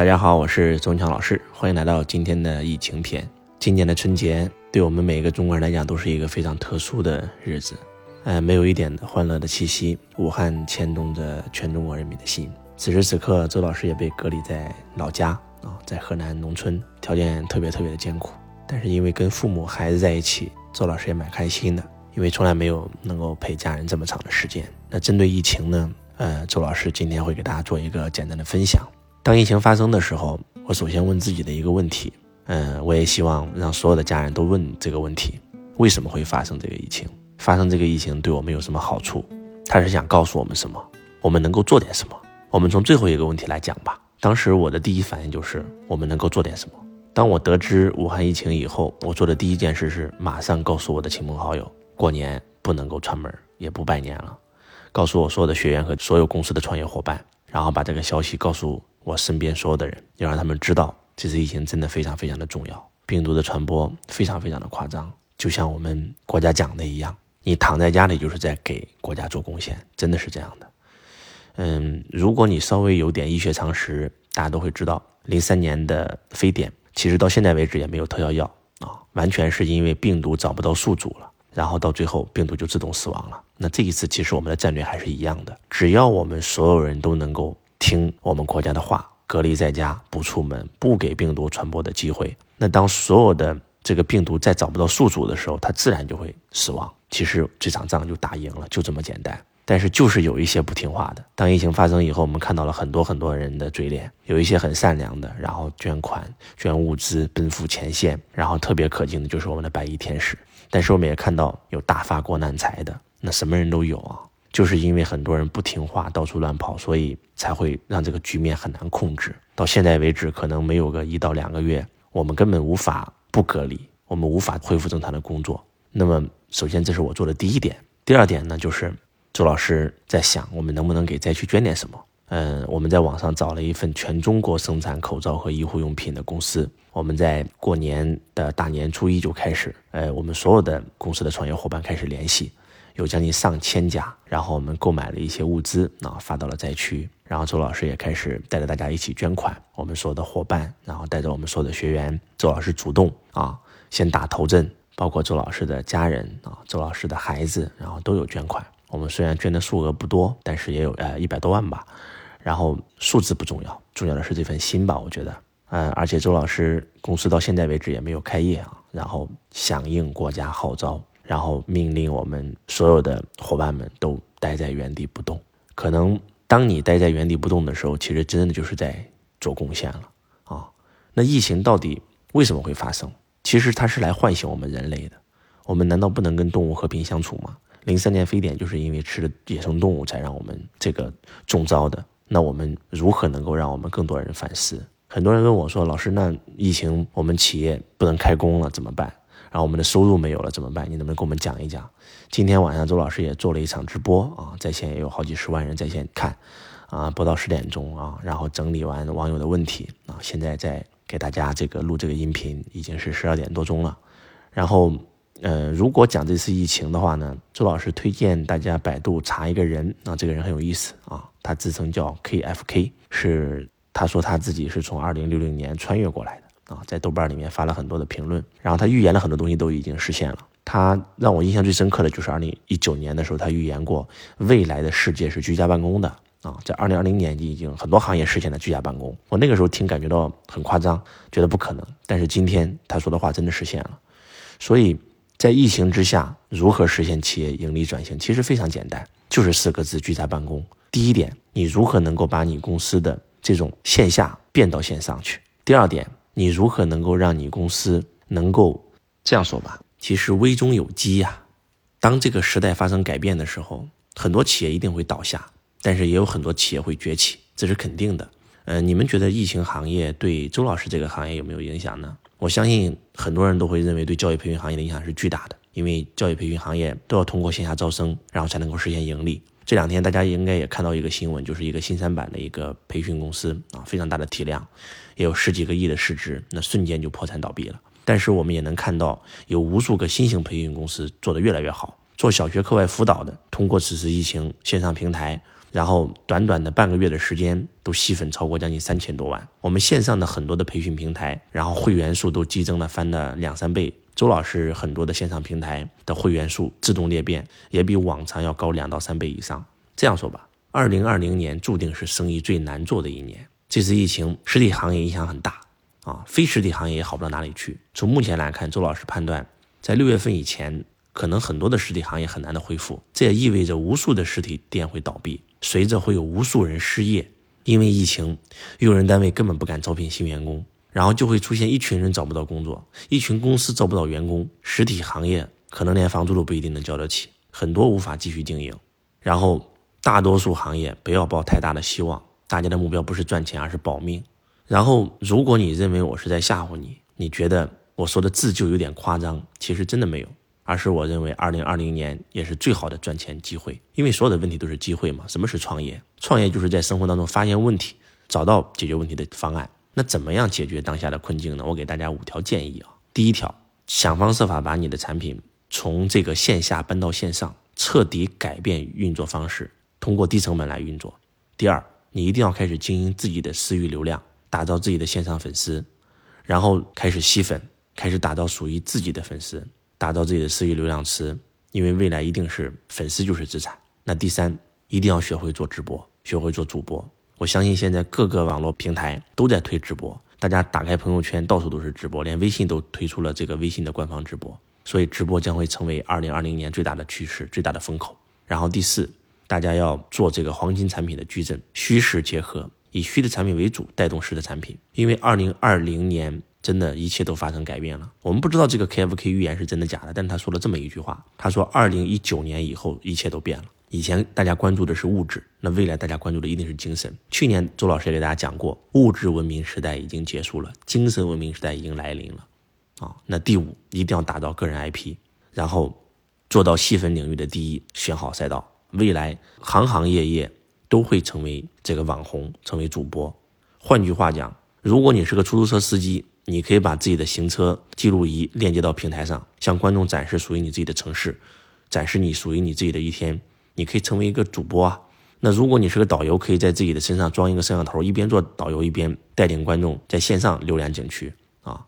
大家好，我是周文强老师，欢迎来到今天的疫情篇。今年的春节对我们每一个中国人来讲都是一个非常特殊的日子，呃，没有一点的欢乐的气息。武汉牵动着全中国人民的心。此时此刻，周老师也被隔离在老家啊，在河南农村，条件特别特别的艰苦。但是因为跟父母、孩子在一起，周老师也蛮开心的，因为从来没有能够陪家人这么长的时间。那针对疫情呢，呃，周老师今天会给大家做一个简单的分享。当疫情发生的时候，我首先问自己的一个问题，嗯，我也希望让所有的家人都问这个问题：为什么会发生这个疫情？发生这个疫情对我们有什么好处？他是想告诉我们什么？我们能够做点什么？我们从最后一个问题来讲吧。当时我的第一反应就是我们能够做点什么。当我得知武汉疫情以后，我做的第一件事是马上告诉我的亲朋好友，过年不能够串门，也不拜年了，告诉我所有的学员和所有公司的创业伙伴，然后把这个消息告诉。我身边所有的人，要让他们知道，这次疫情真的非常非常的重要，病毒的传播非常非常的夸张，就像我们国家讲的一样，你躺在家里就是在给国家做贡献，真的是这样的。嗯，如果你稍微有点医学常识，大家都会知道，零三年的非典，其实到现在为止也没有特效药啊，完全是因为病毒找不到宿主了，然后到最后病毒就自动死亡了。那这一次其实我们的战略还是一样的，只要我们所有人都能够。听我们国家的话，隔离在家，不出门，不给病毒传播的机会。那当所有的这个病毒再找不到宿主的时候，它自然就会死亡。其实这场仗就打赢了，就这么简单。但是就是有一些不听话的。当疫情发生以后，我们看到了很多很多人的嘴脸，有一些很善良的，然后捐款、捐物资，奔赴前线。然后特别可敬的就是我们的白衣天使。但是我们也看到有大发国难财的，那什么人都有啊。就是因为很多人不听话，到处乱跑，所以才会让这个局面很难控制。到现在为止，可能没有个一到两个月，我们根本无法不隔离，我们无法恢复正常的工作。那么，首先这是我做的第一点。第二点呢，就是周老师在想，我们能不能给灾区捐点什么？嗯，我们在网上找了一份全中国生产口罩和医护用品的公司。我们在过年的大年初一就开始，呃，我们所有的公司的创业伙伴开始联系。有将近上千家，然后我们购买了一些物资，啊，发到了灾区。然后周老师也开始带着大家一起捐款。我们所有的伙伴，然后带着我们所有的学员，周老师主动啊，先打头阵，包括周老师的家人啊，周老师的孩子，然后都有捐款。我们虽然捐的数额不多，但是也有呃一百多万吧。然后数字不重要，重要的是这份心吧，我觉得。嗯，而且周老师公司到现在为止也没有开业啊，然后响应国家号召。然后命令我们所有的伙伴们都待在原地不动。可能当你待在原地不动的时候，其实真的就是在做贡献了啊。那疫情到底为什么会发生？其实它是来唤醒我们人类的。我们难道不能跟动物和平相处吗？零三年非典就是因为吃了野生动物才让我们这个中招的。那我们如何能够让我们更多人反思？很多人问我说：“老师，那疫情我们企业不能开工了怎么办？”然后我们的收入没有了怎么办？你能不能给我们讲一讲？今天晚上周老师也做了一场直播啊，在线也有好几十万人在线看，啊，播到十点钟啊，然后整理完网友的问题啊，现在在给大家这个录这个音频，已经是十二点多钟了。然后，呃，如果讲这次疫情的话呢，周老师推荐大家百度查一个人啊，这个人很有意思啊，他自称叫 KFK，是他说他自己是从二零六零年穿越过来的。啊，在豆瓣里面发了很多的评论，然后他预言了很多东西都已经实现了。他让我印象最深刻的就是二零一九年的时候，他预言过未来的世界是居家办公的啊，在二零二零年已经很多行业实现了居家办公。我那个时候听感觉到很夸张，觉得不可能。但是今天他说的话真的实现了。所以在疫情之下，如何实现企业盈利转型，其实非常简单，就是四个字：居家办公。第一点，你如何能够把你公司的这种线下变到线上去？第二点。你如何能够让你公司能够这样说吧？其实危中有机呀。当这个时代发生改变的时候，很多企业一定会倒下，但是也有很多企业会崛起，这是肯定的。呃，你们觉得疫情行业对周老师这个行业有没有影响呢？我相信很多人都会认为对教育培训行业的影响是巨大的，因为教育培训行业都要通过线下招生，然后才能够实现盈利。这两天大家应该也看到一个新闻，就是一个新三板的一个培训公司啊，非常大的体量，也有十几个亿的市值，那瞬间就破产倒闭了。但是我们也能看到，有无数个新型培训公司做得越来越好，做小学课外辅导的，通过此次疫情线上平台，然后短短的半个月的时间，都吸粉超过将近三千多万。我们线上的很多的培训平台，然后会员数都激增了，翻了两三倍。周老师很多的线上平台的会员数自动裂变，也比往常要高两到三倍以上。这样说吧，二零二零年注定是生意最难做的一年。这次疫情，实体行业影响很大啊，非实体行业也好不到哪里去。从目前来看，周老师判断，在六月份以前，可能很多的实体行业很难的恢复。这也意味着无数的实体店会倒闭。随着会有无数人失业，因为疫情，用人单位根本不敢招聘新员工，然后就会出现一群人找不到工作，一群公司招不到员工，实体行业可能连房租都不一定能交得起，很多无法继续经营。然后大多数行业不要抱太大的希望，大家的目标不是赚钱，而是保命。然后如果你认为我是在吓唬你，你觉得我说的字就有点夸张，其实真的没有。而是我认为，二零二零年也是最好的赚钱机会，因为所有的问题都是机会嘛。什么是创业？创业就是在生活当中发现问题，找到解决问题的方案。那怎么样解决当下的困境呢？我给大家五条建议啊。第一条，想方设法把你的产品从这个线下搬到线上，彻底改变运作方式，通过低成本来运作。第二，你一定要开始经营自己的私域流量，打造自己的线上粉丝，然后开始吸粉，开始打造属于自己的粉丝。打造自己的私域流量池，因为未来一定是粉丝就是资产。那第三，一定要学会做直播，学会做主播。我相信现在各个网络平台都在推直播，大家打开朋友圈到处都是直播，连微信都推出了这个微信的官方直播。所以直播将会成为二零二零年最大的趋势，最大的风口。然后第四，大家要做这个黄金产品的矩阵，虚实结合，以虚的产品为主，带动实的产品。因为二零二零年。真的，一切都发生改变了。我们不知道这个 KFK 预言是真的假的，但他说了这么一句话：他说，二零一九年以后，一切都变了。以前大家关注的是物质，那未来大家关注的一定是精神。去年周老师也给大家讲过，物质文明时代已经结束了，精神文明时代已经来临了。啊，那第五，一定要打造个人 IP，然后做到细分领域的第一，选好赛道。未来行行业业都会成为这个网红，成为主播。换句话讲，如果你是个出租车司机，你可以把自己的行车记录仪链接到平台上，向观众展示属于你自己的城市，展示你属于你自己的一天。你可以成为一个主播啊。那如果你是个导游，可以在自己的身上装一个摄像头，一边做导游一边带领观众在线上浏览景区啊。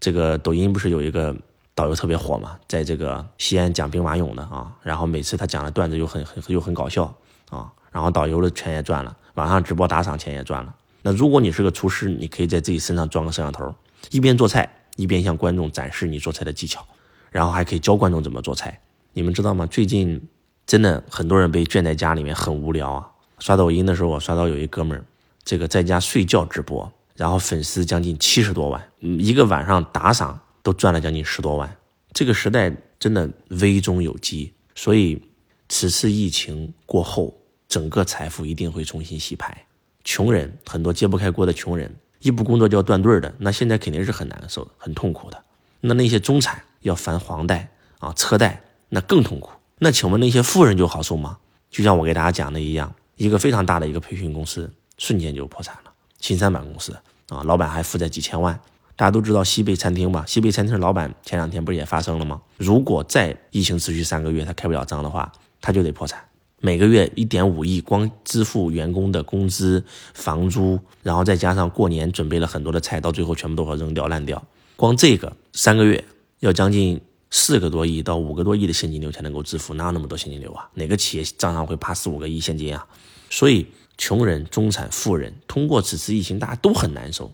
这个抖音不是有一个导游特别火嘛，在这个西安讲兵马俑的啊，然后每次他讲的段子又很很又很搞笑啊，然后导游的钱也赚了，晚上直播打赏钱也赚了。那如果你是个厨师，你可以在自己身上装个摄像头。一边做菜，一边向观众展示你做菜的技巧，然后还可以教观众怎么做菜。你们知道吗？最近真的很多人被圈在家里面，很无聊啊。刷抖音的时候，我刷到有一哥们儿，这个在家睡觉直播，然后粉丝将近七十多万，一个晚上打赏都赚了将近十多万。这个时代真的危中有机，所以此次疫情过后，整个财富一定会重新洗牌。穷人很多揭不开锅的穷人。一不工作就要断队的，那现在肯定是很难受、很痛苦的。那那些中产要还房贷啊、车贷，那更痛苦。那请问那些富人就好受吗？就像我给大家讲的一样，一个非常大的一个培训公司瞬间就破产了，新三板公司啊，老板还负债几千万。大家都知道西贝餐厅吧？西贝餐厅老板前两天不是也发生了吗？如果再疫情持续三个月，他开不了张的话，他就得破产。每个月一点五亿，光支付员工的工资、房租，然后再加上过年准备了很多的菜，到最后全部都要扔掉烂掉。光这个三个月要将近四个多亿到五个多亿的现金流才能够支付，哪有那么多现金流啊？哪个企业账上会趴四五个亿现金啊？所以，穷人、中产、富人通过此次疫情，大家都很难受，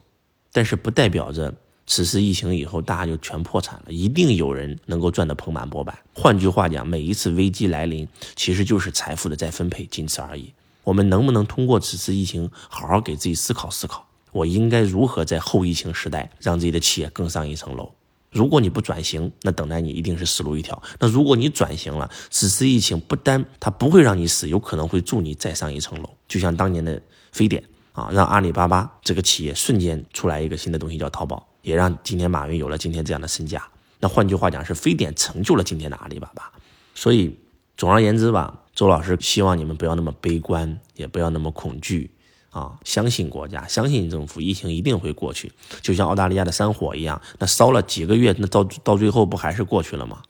但是不代表着。此次疫情以后，大家就全破产了，一定有人能够赚得盆满钵满。换句话讲，每一次危机来临，其实就是财富的再分配，仅此而已。我们能不能通过此次疫情，好好给自己思考思考，我应该如何在后疫情时代让自己的企业更上一层楼？如果你不转型，那等待你一定是死路一条。那如果你转型了，此次疫情不单它不会让你死，有可能会助你再上一层楼。就像当年的非典啊，让阿里巴巴这个企业瞬间出来一个新的东西叫淘宝。也让今天马云有了今天这样的身价。那换句话讲，是非典成就了今天的阿里巴巴。所以，总而言之吧，周老师希望你们不要那么悲观，也不要那么恐惧啊！相信国家，相信政府，疫情一定会过去。就像澳大利亚的山火一样，那烧了几个月，那到到最后不还是过去了吗？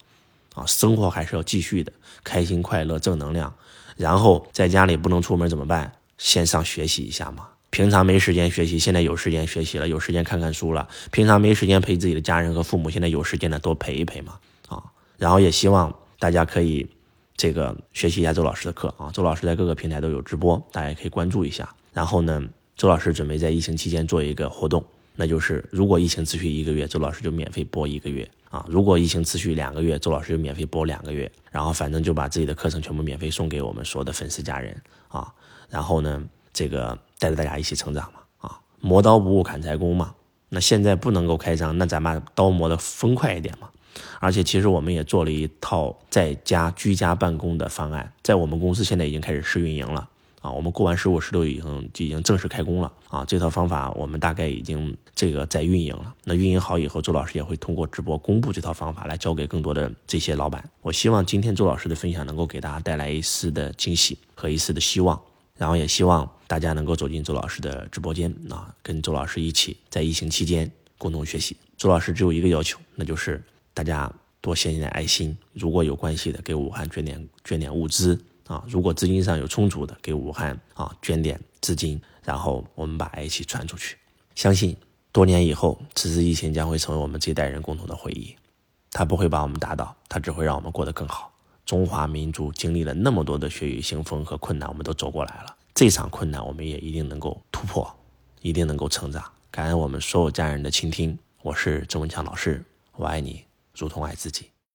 啊，生活还是要继续的，开心、快乐、正能量，然后在家里不能出门怎么办？线上学习一下嘛。平常没时间学习，现在有时间学习了，有时间看看书了。平常没时间陪自己的家人和父母，现在有时间了，多陪一陪嘛。啊，然后也希望大家可以这个学习一下周老师的课啊。周老师在各个平台都有直播，大家也可以关注一下。然后呢，周老师准备在疫情期间做一个活动，那就是如果疫情持续一个月，周老师就免费播一个月啊。如果疫情持续两个月，周老师就免费播两个月。然后反正就把自己的课程全部免费送给我们所有的粉丝家人啊。然后呢，这个。带着大家一起成长嘛，啊，磨刀不误砍柴工嘛。那现在不能够开张，那咱把刀磨得锋快一点嘛。而且其实我们也做了一套在家居家办公的方案，在我们公司现在已经开始试运营了啊。我们过完十五、十六已经就已经正式开工了啊。这套方法我们大概已经这个在运营了。那运营好以后，周老师也会通过直播公布这套方法，来教给更多的这些老板。我希望今天周老师的分享能够给大家带来一丝的惊喜和一丝的希望。然后也希望大家能够走进周老师的直播间啊，跟周老师一起在疫情期间共同学习。周老师只有一个要求，那就是大家多献点爱心。如果有关系的，给武汉捐点捐点物资啊；如果资金上有充足的，给武汉啊捐点资金。然后我们把爱一起传出去。相信多年以后，此次疫情将会成为我们这一代人共同的回忆。它不会把我们打倒，它只会让我们过得更好。中华民族经历了那么多的血雨腥风和困难，我们都走过来了。这场困难，我们也一定能够突破，一定能够成长。感恩我们所有家人的倾听。我是郑文强老师，我爱你，如同爱自己。